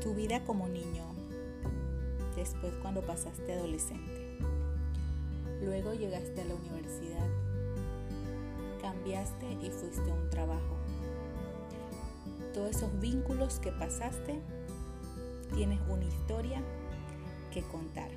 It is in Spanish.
Tu vida como niño, después cuando pasaste adolescente. Luego llegaste a la universidad, cambiaste y fuiste a un trabajo. Todos esos vínculos que pasaste, tienes una historia que contar.